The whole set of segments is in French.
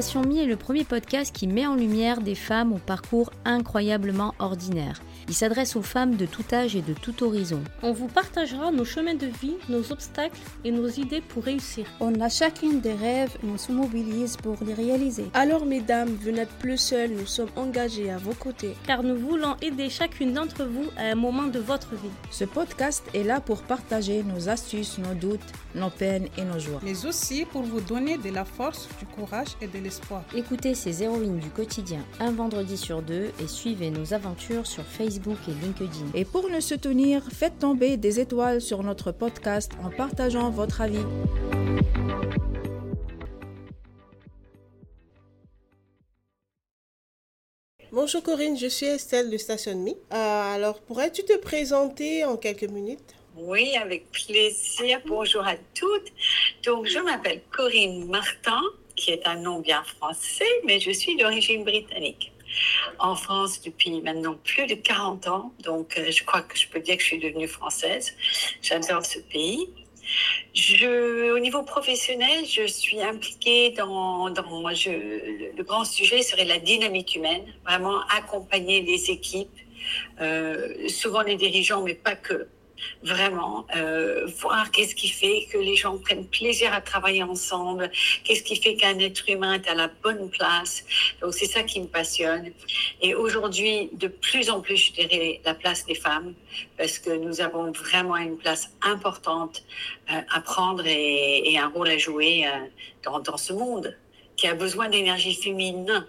Station Mi est le premier podcast qui met en lumière des femmes au parcours incroyablement ordinaire. Il s'adresse aux femmes de tout âge et de tout horizon. On vous partagera nos chemins de vie, nos obstacles et nos idées pour réussir. On a chacune des rêves et on se mobilise pour les réaliser. Alors mesdames, vous n'êtes plus seules, nous sommes engagés à vos côtés. Car nous voulons aider chacune d'entre vous à un moment de votre vie. Ce podcast est là pour partager nos astuces, nos doutes, nos peines et nos joies. Mais aussi pour vous donner de la force, du courage et de l'espoir. Écoutez ces héroïnes du quotidien un vendredi sur deux et suivez nos aventures sur Facebook et LinkedIn. Et pour nous soutenir, faites tomber des étoiles sur notre podcast en partageant votre avis. Bonjour Corinne, je suis Estelle de Station Me. Euh, alors, pourrais-tu te présenter en quelques minutes? Oui, avec plaisir. Bonjour à toutes. Donc, je m'appelle Corinne Martin, qui est un nom bien français, mais je suis d'origine britannique en France depuis maintenant plus de 40 ans. Donc, euh, je crois que je peux dire que je suis devenue française. J'adore ce pays. Je, au niveau professionnel, je suis impliquée dans, dans je, le grand sujet serait la dynamique humaine, vraiment accompagner les équipes, euh, souvent les dirigeants, mais pas que, vraiment euh, voir qu'est-ce qui fait que les gens prennent plaisir à travailler ensemble, qu'est-ce qui fait qu'un être humain est à la bonne place. Donc c'est ça qui me passionne. Et aujourd'hui, de plus en plus, je dirais la place des femmes, parce que nous avons vraiment une place importante euh, à prendre et, un rôle à jouer euh, dans, dans ce monde qui a besoin d'énergie féminine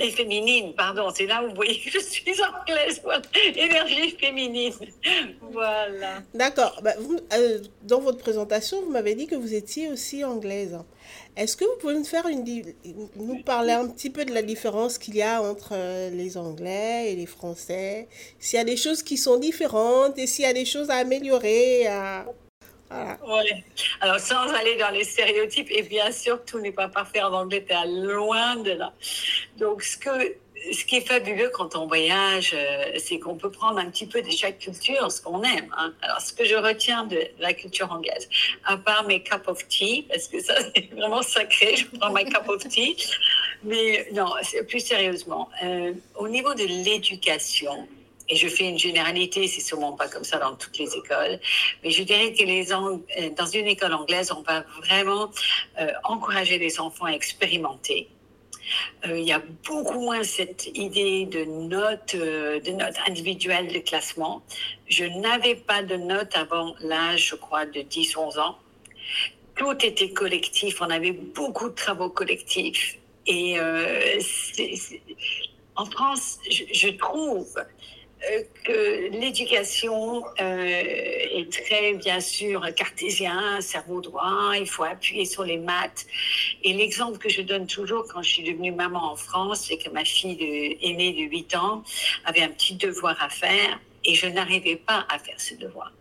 et féminine, pardon, c'est là où vous voyez que je suis anglaise, voilà, énergie féminine, voilà. D'accord, bah, euh, dans votre présentation, vous m'avez dit que vous étiez aussi anglaise. Est-ce que vous pouvez nous faire une, nous parler un petit peu de la différence qu'il y a entre euh, les Anglais et les Français, s'il y a des choses qui sont différentes et s'il y a des choses à améliorer. Alors, sans aller dans les stéréotypes, et bien sûr, tout n'est pas parfait en Angleterre, loin de là. Donc, ce, que, ce qui est fabuleux quand on voyage, euh, c'est qu'on peut prendre un petit peu de chaque culture, ce qu'on aime. Hein. Alors, ce que je retiens de la culture anglaise, à part mes cup of tea, parce que ça, c'est vraiment sacré, je prends ma cup of tea. Mais non, plus sérieusement, euh, au niveau de l'éducation, et je fais une généralité, c'est sûrement pas comme ça dans toutes les écoles, mais je dirais que euh, dans une école anglaise, on va vraiment euh, encourager les enfants à expérimenter. Euh, il y a beaucoup moins cette idée de notes, de notes individuelles de classement. Je n'avais pas de notes avant l'âge, je crois, de 10-11 ans. Tout était collectif, on avait beaucoup de travaux collectifs. Et en France, je, trouve que l'éducation euh, est très, bien sûr, cartésien, cerveau droit, il faut appuyer sur les maths. Et l'exemple que je donne toujours quand je suis devenue maman en France, c'est que ma fille de, aînée de 8 ans avait un petit devoir à faire et je n'arrivais pas à faire ce devoir.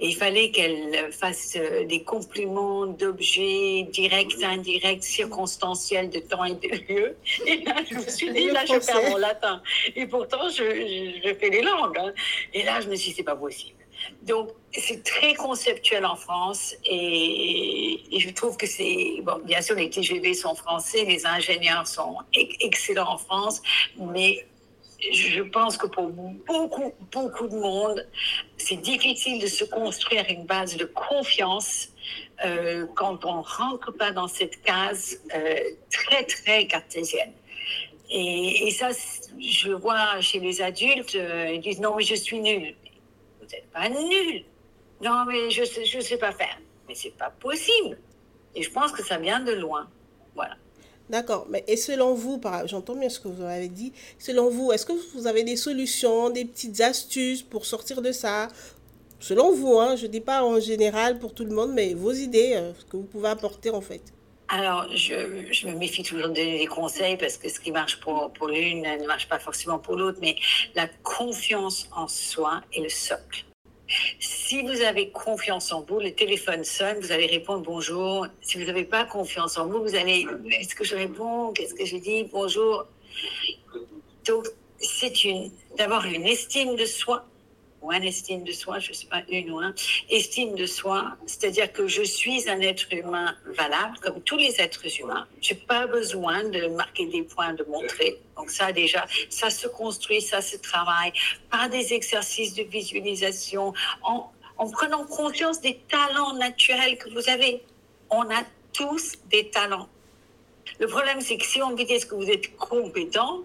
Et il fallait qu'elle fasse euh, des compléments d'objets directs, indirects, circonstanciels de temps et de lieu. Et là, je me suis dit, là, je perds mon latin. Et pourtant, je, je fais les langues. Hein. Et là, je me suis dit, c'est pas possible. Donc, c'est très conceptuel en France et, et je trouve que c'est, bon, bien sûr, les TGV sont français, les ingénieurs sont excellents en France, mais je pense que pour beaucoup, beaucoup de monde, c'est difficile de se construire une base de confiance euh, quand on ne rentre pas dans cette case euh, très, très cartésienne. Et, et, ça, je vois chez les adultes, euh, ils disent non, mais je suis nul. Vous n'êtes pas nul. Non, mais je ne sais, je sais pas faire. Mais c'est pas possible. Et je pense que ça vient de loin. Voilà. D'accord, mais et selon vous, j'entends bien ce que vous avez dit, selon vous, est-ce que vous avez des solutions, des petites astuces pour sortir de ça? Selon vous, hein, je ne dis pas en général pour tout le monde, mais vos idées, euh, ce que vous pouvez apporter en fait. Alors, je, je, me méfie toujours de donner des conseils parce que ce qui marche pour, pour l'une ne marche pas forcément pour l'autre, mais la confiance en soi est le socle. Si vous avez confiance en vous, le téléphone sonne, vous allez répondre bonjour. Si vous n'avez pas confiance en vous, vous allez, est-ce que je réponds? Qu'est-ce que j'ai dit Bonjour. Donc, c'est d'avoir une estime de soi, ou estime de soi, je ne sais pas, une ou un, estime de soi, c'est-à-dire que je suis un être humain valable, comme tous les êtres humains. Je n'ai pas besoin de marquer des points, de montrer. Donc ça déjà, ça se construit, ça se travaille par des exercices de visualisation, en, en prenant conscience des talents naturels que vous avez. On a tous des talents. Le problème, c'est que si on vous dit est-ce que vous êtes compétent,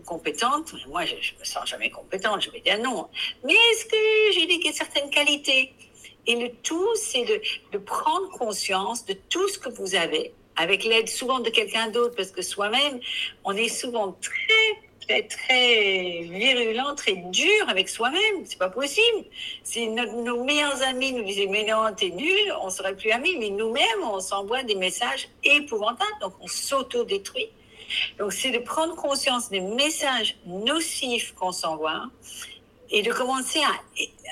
compétente. Moi, je ne me sens jamais compétente, je vais dire non. Mais est-ce que j'ai des certaines qualités? Et le tout, c'est de, de, prendre conscience de tout ce que vous avez, avec l'aide souvent de quelqu'un d'autre, parce que soi-même, on est souvent très très, très virulent, très dur avec soi-même. C'est pas possible. Si nos meilleurs amis nous disaient, mais non, t'es nul, on serait plus amis. Mais nous-mêmes, on s'envoie des messages épouvantables. Donc, on s'auto-détruit. Donc, c'est de prendre conscience des messages nocifs qu'on s'envoie et de commencer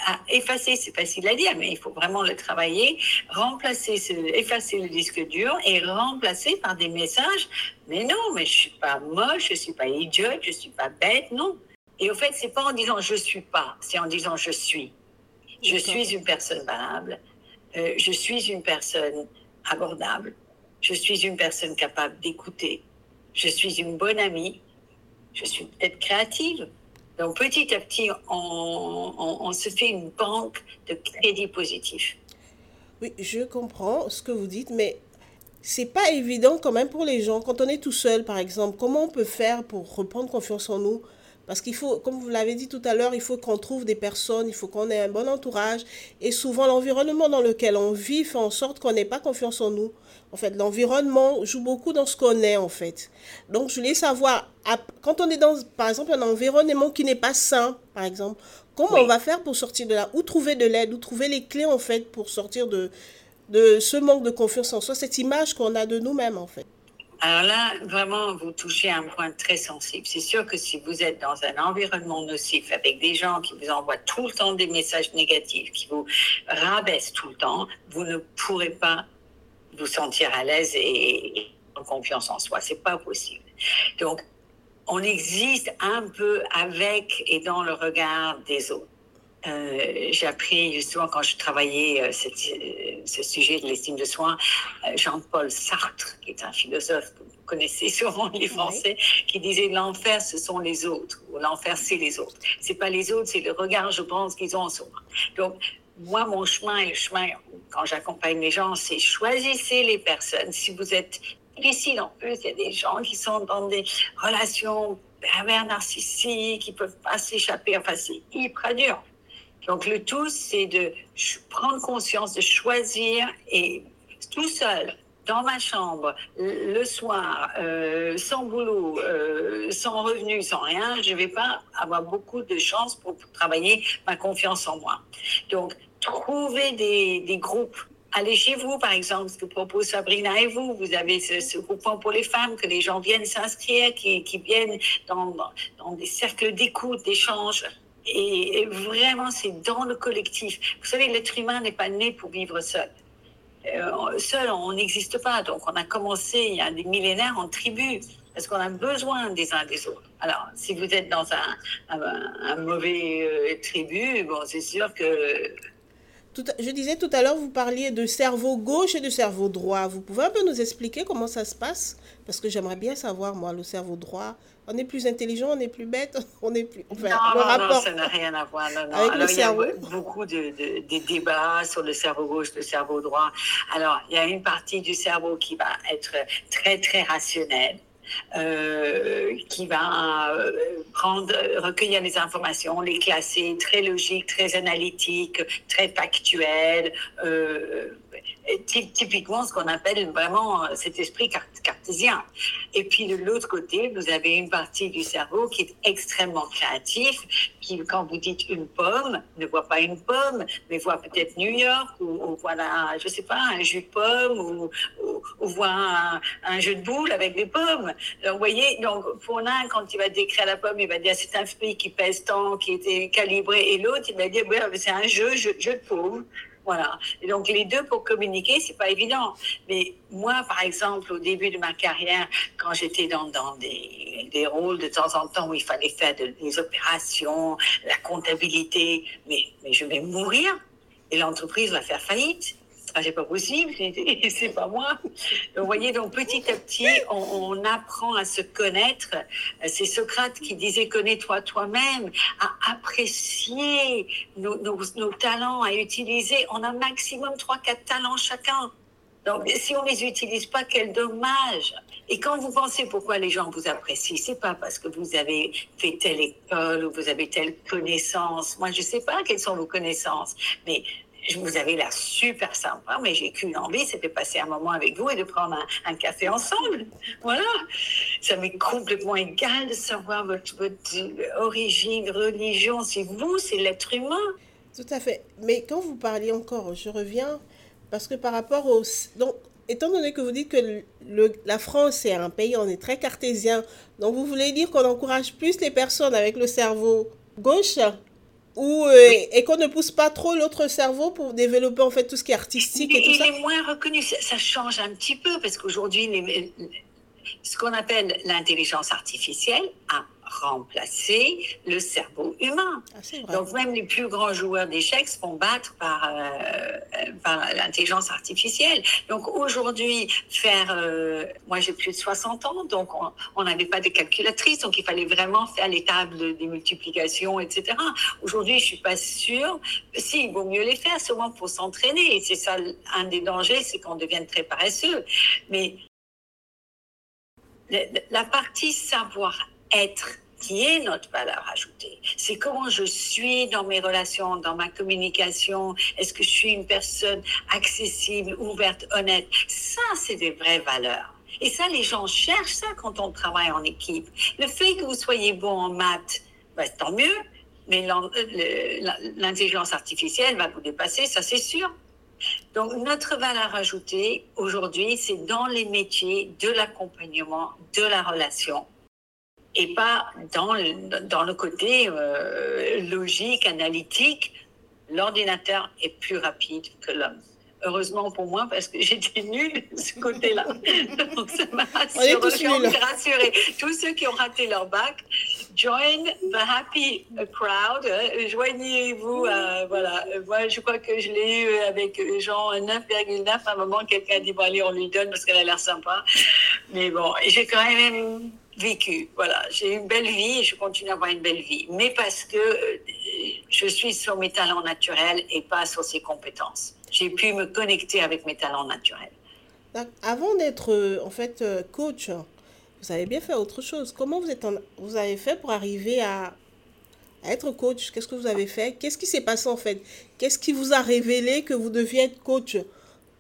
à, effacer, c'est facile à dire, mais il faut vraiment le travailler, remplacer, ce, effacer le disque dur et remplacer par des messages. Mais non, mais je suis pas moche, je suis pas idiote, je suis pas bête, non. Et au fait, c'est pas en disant je suis pas, c'est en disant je suis. Je suis une personne valable, euh, je suis une personne abordable, je suis une personne capable d'écouter, je suis une bonne amie, je suis peut-être créative. Donc petit à petit, on, se fait une banque de crédits positifs. Oui, je comprends ce que vous dites, mais c'est pas évident quand même pour les gens. Quand on est tout seul, par exemple, comment on peut faire pour reprendre confiance en nous parce qu'il faut, comme vous l'avez dit tout à l'heure, il faut qu'on trouve des personnes, il faut qu'on ait un bon entourage. Et souvent, l'environnement dans lequel on vit fait en sorte qu'on n'ait pas confiance en nous. En fait, l'environnement joue beaucoup dans ce qu'on est, en fait. Donc, je voulais savoir, quand on est dans, par exemple, un environnement qui n'est pas sain, par exemple, comment on va faire pour sortir de là? Où trouver de l'aide? Où trouver les clés, en fait, pour sortir de, de ce manque de confiance en soi, cette image qu'on a de nous-mêmes, en fait? Alors là, vraiment, vous touchez un point très sensible. C'est sûr que si vous êtes dans un environnement nocif avec des gens qui vous envoient tout le temps des messages négatifs, qui vous rabaissent tout le temps, vous ne pourrez pas vous sentir à l'aise et, en confiance en soi. C'est pas possible. Donc, on existe un peu avec et dans le regard des autres. Euh, j'ai appris justement quand je travaillais euh, euh, ce sujet de l'estime de soi, Jean-Paul Sartre, qui est un philosophe que vous connaissez sûrement les Français, qui disait l'enfer ce sont les autres ou l'enfer c'est les autres. C'est pas les autres, c'est le regard, je pense, qu'ils ont en soi. Donc moi, mon chemin et le chemin quand j'accompagne les gens, c'est choisissez les personnes. Si vous êtes difficile en plus, il y a des gens qui sont dans des relations pervers narcissiques, qui peuvent pas s'échapper. Enfin, c'est hyper dur. Donc le tout, c'est de prendre conscience, de choisir et tout seul, dans ma chambre, le soir, euh, sans boulot, euh, sans revenu, sans rien, je ne vais pas avoir beaucoup de chance pour, travailler ma confiance en moi. Donc, trouver des, groupes Allez chez vous, par exemple, ce que propose Sabrina et vous. Vous avez ce, ce groupement pour les femmes, que les gens viennent s'inscrire, qui, qui, viennent dans, dans des cercles d'écoute, d'échange. Et, vraiment, c'est dans le collectif. Vous savez, l'être humain n'est pas né pour vivre seul. Euh, seul, on n'existe pas. Donc, on a commencé il y a des millénaires en tribu, parce qu'on a besoin des uns des autres. Alors, si vous êtes dans un, un, mauvais euh, tribu, bon, c'est sûr que je disais tout à l'heure, vous parliez de cerveau gauche et de cerveau droit. Vous pouvez un peu nous expliquer comment ça se passe? Parce que j'aimerais bien savoir, moi, le cerveau droit. On est plus intelligent, on est plus bête, on est plus. Enfin, non, non, non, ça n'a rien à voir. Non, non. Alors, il y a beaucoup de, de, débats sur le cerveau gauche, le cerveau droit. Alors, il y a une partie du cerveau qui va être très, très rationnelle euh, qui va euh, prendre, recueillir les informations, les classer, très logique, très analytique, très factuel, euh, typiquement ce qu'on appelle vraiment euh, cet esprit cartésien. Et puis de l'autre côté, vous avez une partie du cerveau qui est extrêmement créatif, qui, quand vous dites une pomme, ne voit pas une pomme, mais voit peut-être New York, ou, voilà, je sais pas, un jus de pomme, ou, voit un, jeu de boules avec des pommes. Donc, vous voyez, donc pour l'un, quand il va décrire la pomme, il va dire c'est un fruit qui pèse tant, qui était calibré, et l'autre, il va dire c'est un jeu, jeu, jeu de paume. Voilà. Donc les deux pour communiquer, c'est pas évident. Mais moi, par exemple, au début de ma carrière, quand j'étais dans, dans des, des, rôles de temps en temps où il fallait faire des opérations, la comptabilité, mais, mais je vais mourir et l'entreprise va faire faillite. Ah, c'est pas possible, c'est pas moi. Vous voyez, donc petit à petit, on, apprend à se connaître. C'est Socrate qui disait connais-toi toi-même, à apprécier nos, nos, talents, à utiliser. On a maximum trois, quatre talents chacun. Donc, si on les utilise pas, quel dommage. Et quand vous pensez pourquoi les gens vous apprécient, c'est pas parce que vous avez fait telle école ou vous avez telle connaissance. Moi, je sais pas quelles sont vos connaissances, mais vous avez l'air super sympa, mais j'ai qu'une envie, c'était passer un moment avec vous et de prendre un, café ensemble. Voilà. Ça m'est complètement égal de savoir votre, origine, religion. C'est vous, c'est l'être humain. Tout à fait. Mais quand vous parliez encore, je reviens, parce que par rapport au... Donc, étant donné que vous dites que la France est un pays, on est très cartésien, donc vous voulez dire qu'on encourage plus les personnes avec le cerveau gauche? Ou, euh, et qu'on ne pousse pas trop l'autre cerveau pour développer en fait tout ce qui est artistique et tout il ça. Il est moins reconnu, ça, change un petit peu parce qu'aujourd'hui, ce qu'on appelle l'intelligence artificielle a remplacer le cerveau humain. Ah, Donc même les plus grands joueurs d'échecs se font battre par, euh, par l'intelligence artificielle. Donc aujourd'hui, faire... Euh, moi j'ai plus de 60 ans, donc on n'avait pas de calculatrice, donc il fallait vraiment faire les tables des multiplications, etc. Aujourd'hui, je suis pas sûre. Si, il vaut mieux les faire, seulement pour s'entraîner. Et c'est ça, un des dangers, c'est qu'on devienne très paresseux. Mais la partie savoir être qui est notre valeur ajoutée. C'est comment je suis dans mes relations, dans ma communication. Est-ce que je suis une personne accessible, ouverte, honnête? Ça, c'est des vraies valeurs. Et ça, les gens cherchent ça quand on travaille en équipe. Le fait que vous soyez bon en maths, ben, tant mieux. Mais l'intelligence artificielle va vous dépasser, ça c'est sûr. Donc notre valeur ajoutée aujourd'hui, c'est dans les métiers de l'accompagnement, de la relation et pas dans le, dans le côté euh, logique, analytique. L'ordinateur est plus rapide que l'homme. Heureusement pour moi, parce que j'étais nulle de ce côté-là. Donc ça m'a rassuré. Tous ceux qui ont raté leur bac, join the happy crowd. Joignez-vous. Euh, voilà. Moi, je crois que je l'ai eu avec Jean 9,9. À un moment, quelqu'un dit bon, allez, on lui donne parce qu'elle a l'air sympa. Mais bon, j'ai quand même vécu. Voilà, j'ai une belle vie et je continue à avoir une belle vie. Mais parce que euh, je suis sur mes talents naturels et pas sur ses compétences. J'ai pu me connecter avec mes talents naturels. Avant d'être euh, en fait euh, coach, vous avez bien fait autre chose. Comment vous, êtes vous avez fait pour arriver à, à être coach? Qu'est-ce que vous avez fait? Qu'est-ce qui s'est passé en fait? Qu'est-ce qui vous a révélé que vous deviez être coach?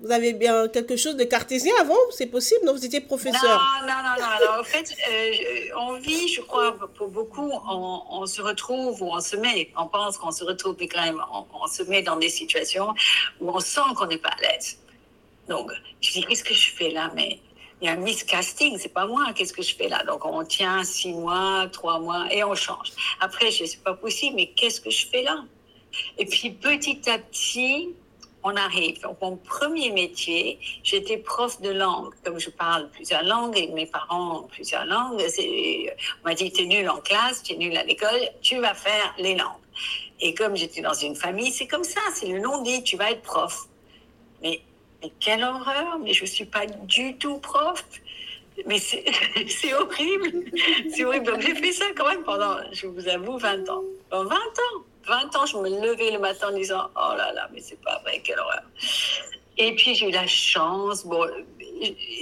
Vous avez bien quelque chose de cartésien avant C'est possible? Non, vous étiez professeur Non, non, non. non. En fait, euh, on vit, je crois, pour beaucoup, on, se retrouve ou on se met, on pense qu'on se retrouve, mais quand même, on, se met dans des situations où on sent qu'on n'est pas à l'aise. Donc, je dis, qu'est-ce que je fais là? Mais il y a un miscasting, c'est pas moi, qu'est-ce que je fais là? Donc, on tient six mois, trois mois et on change. Après, je sais pas possible, mais qu'est-ce que je fais là? Et puis, petit à petit, on arrive. Donc, mon premier métier, j'étais prof de langue. Comme je parle plusieurs langues et mes parents ont plusieurs langues, on m'a dit, tu es nul en classe, tu es nul à l'école, tu vas faire les langues. Et comme j'étais dans une famille, c'est comme ça, c'est le nom dit, tu vas être prof. Mais, mais quelle horreur, mais je ne suis pas du tout prof. Mais c'est horrible, c'est horrible. Donc j'ai fait ça quand même pendant, je vous avoue, 20 ans. 20 ans 20 ans, je me levais le matin en disant Oh là là, mais c'est pas vrai, quelle horreur. Et puis j'ai eu la chance. Bon,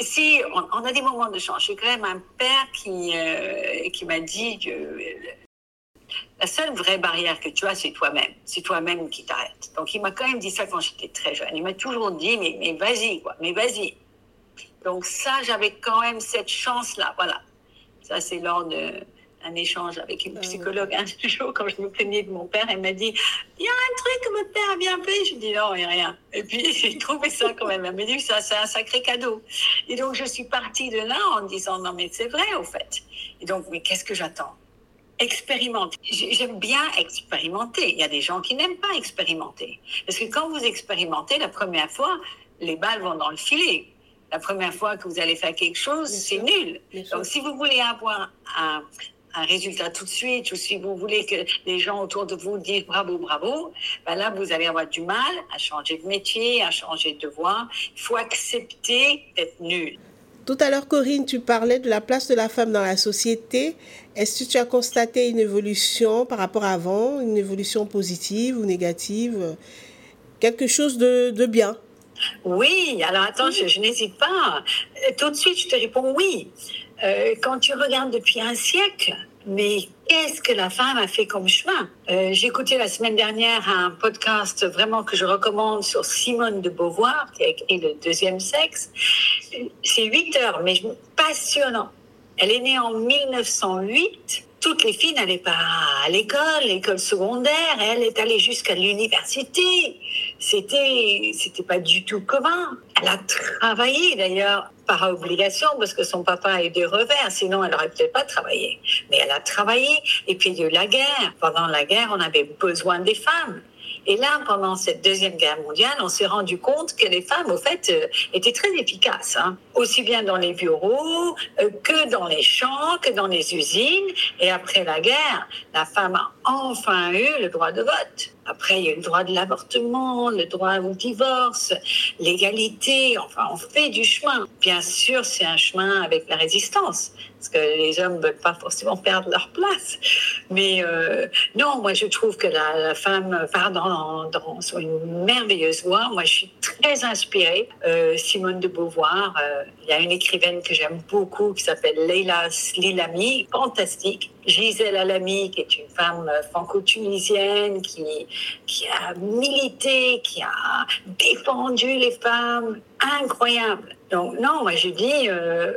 si on, a des moments de chance, j'ai quand même un père qui, euh, qui m'a dit que la seule vraie barrière que tu as, c'est toi-même. C'est toi-même qui t'arrête. Donc il m'a quand même dit ça quand j'étais très jeune. Il m'a toujours dit Mais, mais vas-y, quoi, mais vas-y. Donc ça, j'avais quand même cette chance-là. Voilà. Ça, c'est lors de un échange avec une ah psychologue un jour quand je me plaignais de mon père. Elle m'a dit Il y a un truc que votre père a bien fait. Je dis Non, il n'y a rien. Et puis j'ai trouvé ça quand même. Elle m'a dit Ça, c'est un sacré cadeau. Et donc je suis partie de là en disant Non, mais c'est vrai au fait. Et donc, mais qu'est-ce que j'attends? Expérimenter. J'aime bien expérimenter. Il y a des gens qui n'aiment pas expérimenter. Parce que quand vous expérimentez la première fois, les balles vont dans le filet. La première fois que vous allez faire quelque chose, c'est nul. Donc, si vous voulez avoir un, un, résultat tout de suite, ou si vous voulez que les gens autour de vous disent bravo, bravo, ben là, vous allez avoir du mal à changer de métier, à changer de voie. Il faut accepter d'être nul. Tout à l'heure, Corinne, tu parlais de la place de la femme dans la société. Est-ce que tu as constaté une évolution par rapport à avant, une évolution positive ou négative? Quelque chose de, de bien? Oui, alors attends, je, je n'hésite pas. Tout de suite, je te réponds oui. Euh, quand tu regardes depuis un siècle, mais qu'est-ce que la femme a fait comme chemin euh, écouté la semaine dernière un podcast vraiment que je recommande sur Simone de Beauvoir, écrit Le deuxième sexe. C'est 8 heures, mais passionnant. Elle est née en 1908. Toutes les filles n'allaient pas à l'école, l'école secondaire. Elle est allée jusqu'à l'université. C'était, c'était pas du tout commun. Elle a travaillé d'ailleurs par obligation parce que son papa a eu des revers. Sinon, elle aurait peut-être pas travaillé. Mais elle a travaillé. Et puis il y a eu la guerre. Pendant la guerre, on avait besoin des femmes. Et là, pendant cette deuxième guerre mondiale, on s'est rendu compte que les femmes, au fait, euh, étaient très efficaces, hein. aussi bien dans les bureaux euh, que dans les champs, que dans les usines. Et après la guerre, la femme a enfin eu le droit de vote. Après, il y a le droit de l'avortement, le droit au divorce, l'égalité. Enfin, on fait du chemin. Bien sûr, c'est un chemin avec la résistance parce que les hommes ne veulent pas forcément perdre leur place. Mais euh, non, moi je trouve que la, la femme part dans, dans, sur une merveilleuse voie. Moi je suis très inspirée. Euh, Simone de Beauvoir, euh, il y a une écrivaine que j'aime beaucoup qui s'appelle Leila Slilami, fantastique. Gisèle Alami, qui est une femme franco-tunisienne qui, qui a milité, qui a défendu les femmes, incroyable. Donc non, moi je dis, euh,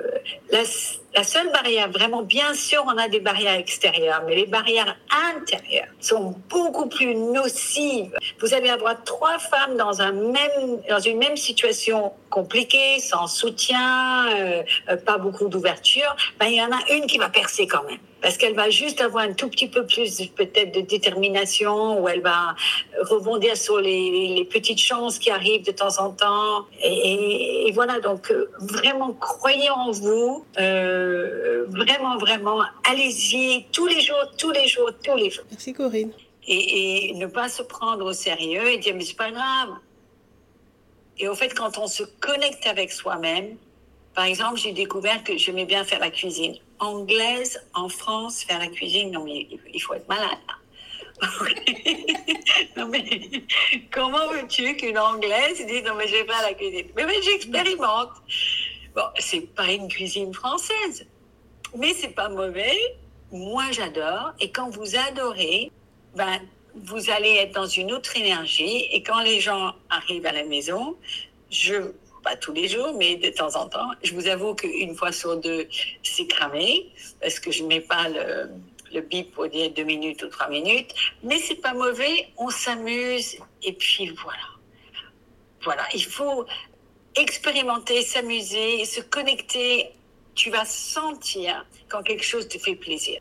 la, seule barrière, vraiment, bien sûr, on a des barrières extérieures, mais les barrières intérieures sont beaucoup plus nocives. Vous allez avoir trois femmes dans, un même, dans une même situation compliquée, sans soutien, euh, euh, pas beaucoup d'ouverture, ben, il y en a une qui va percer quand même parce qu'elle va juste avoir un tout petit peu plus peut-être de détermination, ou elle va rebondir sur les, les, petites chances qui arrivent de temps en temps. Et, et voilà, donc euh, vraiment croyez en vous, euh, vraiment, vraiment, allez-y tous les jours, tous les jours, tous les jours. Merci Corinne. Et, et ne pas se prendre au sérieux et dire mais c'est pas grave. Et au fait, quand on se connecte avec soi-même, par exemple, j'ai découvert que j'aimais bien faire la cuisine anglaise en France, faire la cuisine, non mais il faut être malade. non mais comment veux-tu qu'une anglaise dise non mais je vais faire la cuisine? Mais, mais j'expérimente. Bon, c'est pas une cuisine française, mais c'est pas mauvais. Moi j'adore et quand vous adorez, ben vous allez être dans une autre énergie et quand les gens arrivent à la maison, je pas tous les jours, mais de temps en temps. Je vous avoue qu'une fois sur deux, c'est cramé parce que je mets pas le, le bip pour dire deux minutes ou trois minutes. Mais c'est pas mauvais, on s'amuse et puis voilà. Voilà, il faut expérimenter, s'amuser, se connecter. Tu vas sentir quand quelque chose te fait plaisir.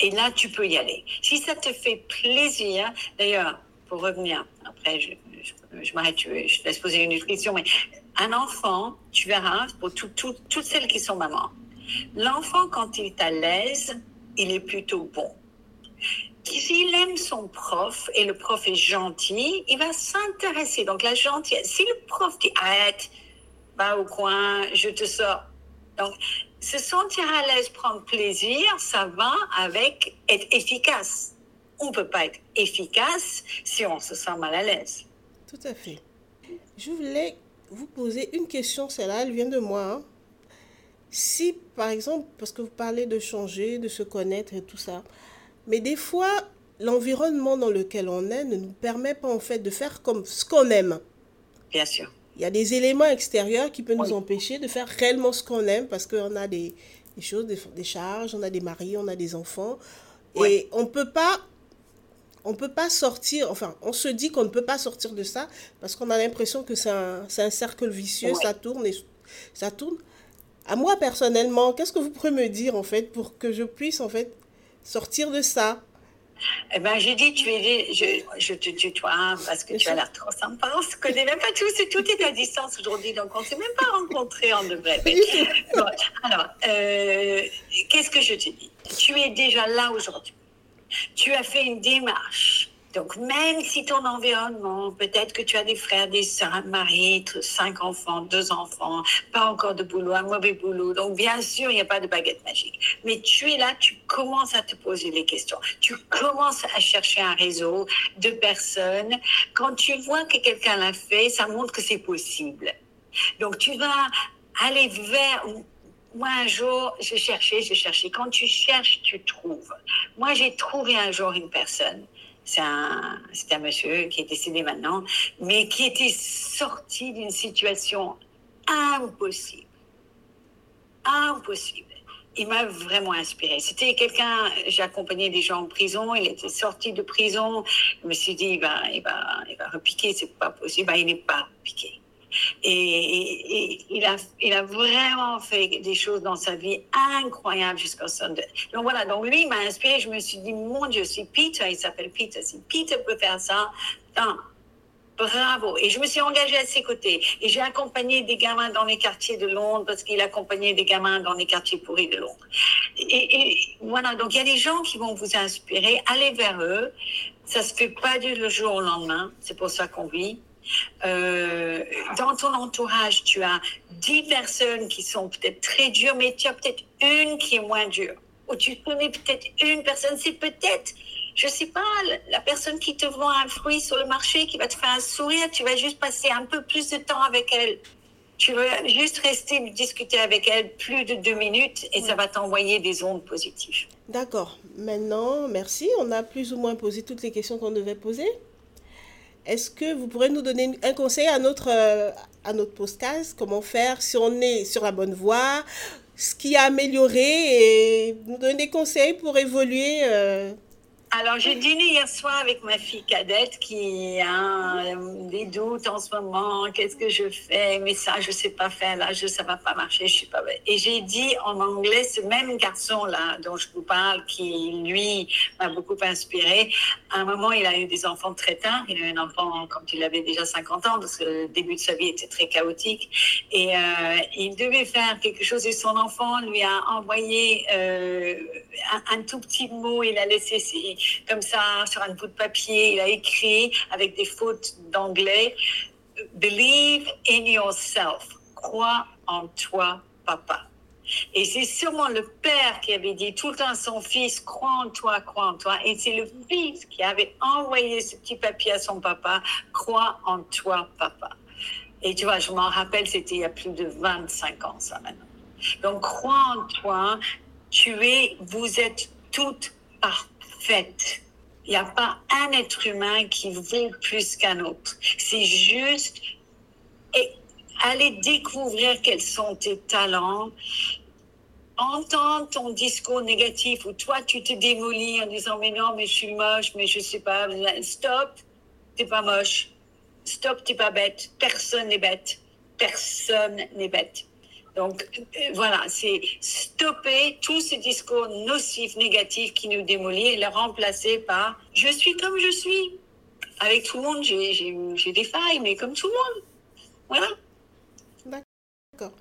Et là, tu peux y aller. Si ça te fait plaisir, d'ailleurs, pour revenir, après, je, m'arrête, je te laisse poser une question, mais un enfant, tu verras, pour tout, tout, toutes celles qui sont mamans, l'enfant, quand il est à l'aise, il est plutôt bon. S'il aime son prof et le prof est gentil, il va s'intéresser. Donc la gentillesse, si le prof dit arrête, va au coin, je te sors. Donc se sentir à l'aise, prendre plaisir, ça va avec être efficace. On ne peut pas être efficace si on se sent mal à l'aise. Tout à fait. Je voulais vous poser une question, celle-là, elle vient de moi. Hein. Si, par exemple, parce que vous parlez de changer, de se connaître et tout ça, mais des fois, l'environnement dans lequel on est ne nous permet pas, en fait, de faire comme ce qu'on aime. Bien sûr. Il y a des éléments extérieurs qui peuvent oui. nous empêcher de faire réellement ce qu'on aime parce qu'on a des, des choses, des, des, charges, on a des maris, on a des enfants. Oui. Et on ne peut pas on peut pas sortir, enfin, on se dit qu'on ne peut pas sortir de ça parce qu'on a l'impression que c'est un, un, cercle vicieux, ça tourne et ça tourne. À moi, personnellement, qu'est-ce que vous pouvez me dire, en fait, pour que je puisse, en fait, sortir de ça? Eh ben, j'ai dit, tu es, je, je te tutoie parce que tu as l'air trop sympa. On se connaît même pas tous et tout est à distance aujourd'hui, donc on s'est même pas rencontrés en de vrai. Bon, alors, euh, qu'est-ce que je te dis? Tu es déjà là aujourd'hui. Tu as fait une démarche donc, même si ton environnement, peut-être que tu as des frères, des sœurs, un mari, cinq enfants, deux enfants, pas encore de boulot, un mauvais boulot. Donc, bien sûr, il n'y a pas de baguette magique. Mais tu es là, tu commences à te poser les questions. Tu commences à chercher un réseau de personnes. Quand tu vois que quelqu'un l'a fait, ça montre que c'est possible. Donc, tu vas aller vers, moi, un jour, j'ai cherché, j'ai cherché. Quand tu cherches, tu trouves. Moi, j'ai trouvé un jour une personne c'est un, un monsieur qui est décédé maintenant, mais qui était sorti d'une situation impossible. Impossible. Il m'a vraiment inspiré. C'était quelqu'un, j'ai accompagné des gens en prison, il était sorti de prison. Je me suis dit, il va, il va, il va repiquer, c'est pas possible. Ben, il n'est pas piqué. Et, il, a, vraiment fait des choses dans sa vie incroyables jusqu'au Sunday. Donc voilà, donc lui m'a inspiré. Je me suis dit, mon Dieu, si Peter, il s'appelle Peter, si Peter peut faire ça, Bravo. Et je me suis engagée à ses côtés. Et j'ai accompagné des gamins dans les quartiers de Londres parce qu'il accompagnait des gamins dans les quartiers pourris de Londres. Et, voilà, donc il y a des gens qui vont vous inspirer. Allez vers eux. Ça se fait pas du jour au lendemain. C'est pour ça qu'on vit. Euh, dans ton entourage, tu as dix personnes qui sont peut-être très dures, mais tu as peut-être une qui est moins dure. Ou tu connais peut-être une personne, c'est peut-être, je sais pas, la personne qui te vend un fruit sur le marché, qui va te faire un sourire, tu vas juste passer un peu plus de temps avec elle. Tu vas juste rester discuter avec elle plus de deux minutes et ça va t'envoyer des ondes positives. D'accord. Maintenant, merci. On a plus ou moins posé toutes les questions qu'on devait poser. Est-ce que vous pourrez nous donner un conseil à notre, euh, à notre Comment faire si on est sur la bonne voie? Ce qui a amélioré et nous donner des conseils pour évoluer euh, alors, j'ai dîné hier soir avec ma fille cadette qui a des doutes en ce moment. Qu'est-ce que je fais? Mais ça, je sais pas faire. Là, je, ça va pas marcher. Je suis pas. Et j'ai dit en anglais, ce même garçon là dont je vous parle, qui lui m'a beaucoup inspiré. À un moment, il a eu des enfants très tard. Il a eu un enfant quand il avait déjà 50 ans, parce que le début de sa vie était très chaotique. Et euh, il devait faire quelque chose. Et son enfant lui a envoyé euh, un, tout petit mot. Il a laissé comme ça sur un bout de papier. Il a écrit avec des fautes d'anglais Believe in yourself. Crois en toi, papa. Et c'est sûrement le père qui avait dit tout le temps à son fils, crois en toi, crois en toi. Et c'est le fils qui avait envoyé ce petit papier à son papa, crois en toi, papa. Et tu vois, je m'en rappelle, c'était il y a plus de 25 ans, ça maintenant. Donc, crois en toi, tu es, vous êtes toutes parfaites. Fait. Il n'y a pas un être humain qui vaut plus qu'un autre. C'est juste et aller découvrir quels sont tes talents, entendre ton discours négatif où toi tu te démolis en disant mais non mais je suis moche mais je sais pas. Stop t'es pas moche. Stop t'es pas bête. Personne n'est bête. Personne n'est bête donc euh, voilà, c'est stopper tout ce discours nocif, négatif qui nous démolit et le remplacer par je suis comme je suis. Avec tout le monde, j'ai des failles, mais comme tout le monde. Voilà. D'accord.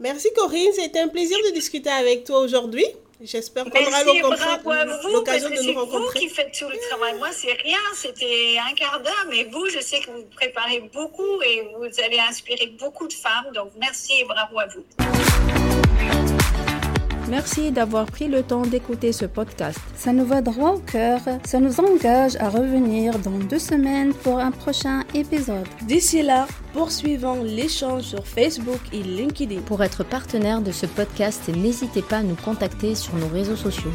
Merci Corinne, c'était un plaisir de discuter avec toi aujourd'hui. J'espère qu'on aura l'occasion de nous rencontrer. C'est vous qui faites tout le travail. Moi, c'est rien, c'était un quart d'heure, mais vous, je sais que vous préparez beaucoup et vous allez inspirer beaucoup de femmes. Donc, merci et bravo à vous. Merci d'avoir pris le temps d'écouter ce podcast. Ça nous va droit au cœur. Ça nous engage à revenir dans deux semaines pour un prochain épisode. D'ici là, poursuivons l'échange sur Facebook et LinkedIn. Pour être partenaire de ce podcast, n'hésitez pas à nous contacter sur nos réseaux sociaux.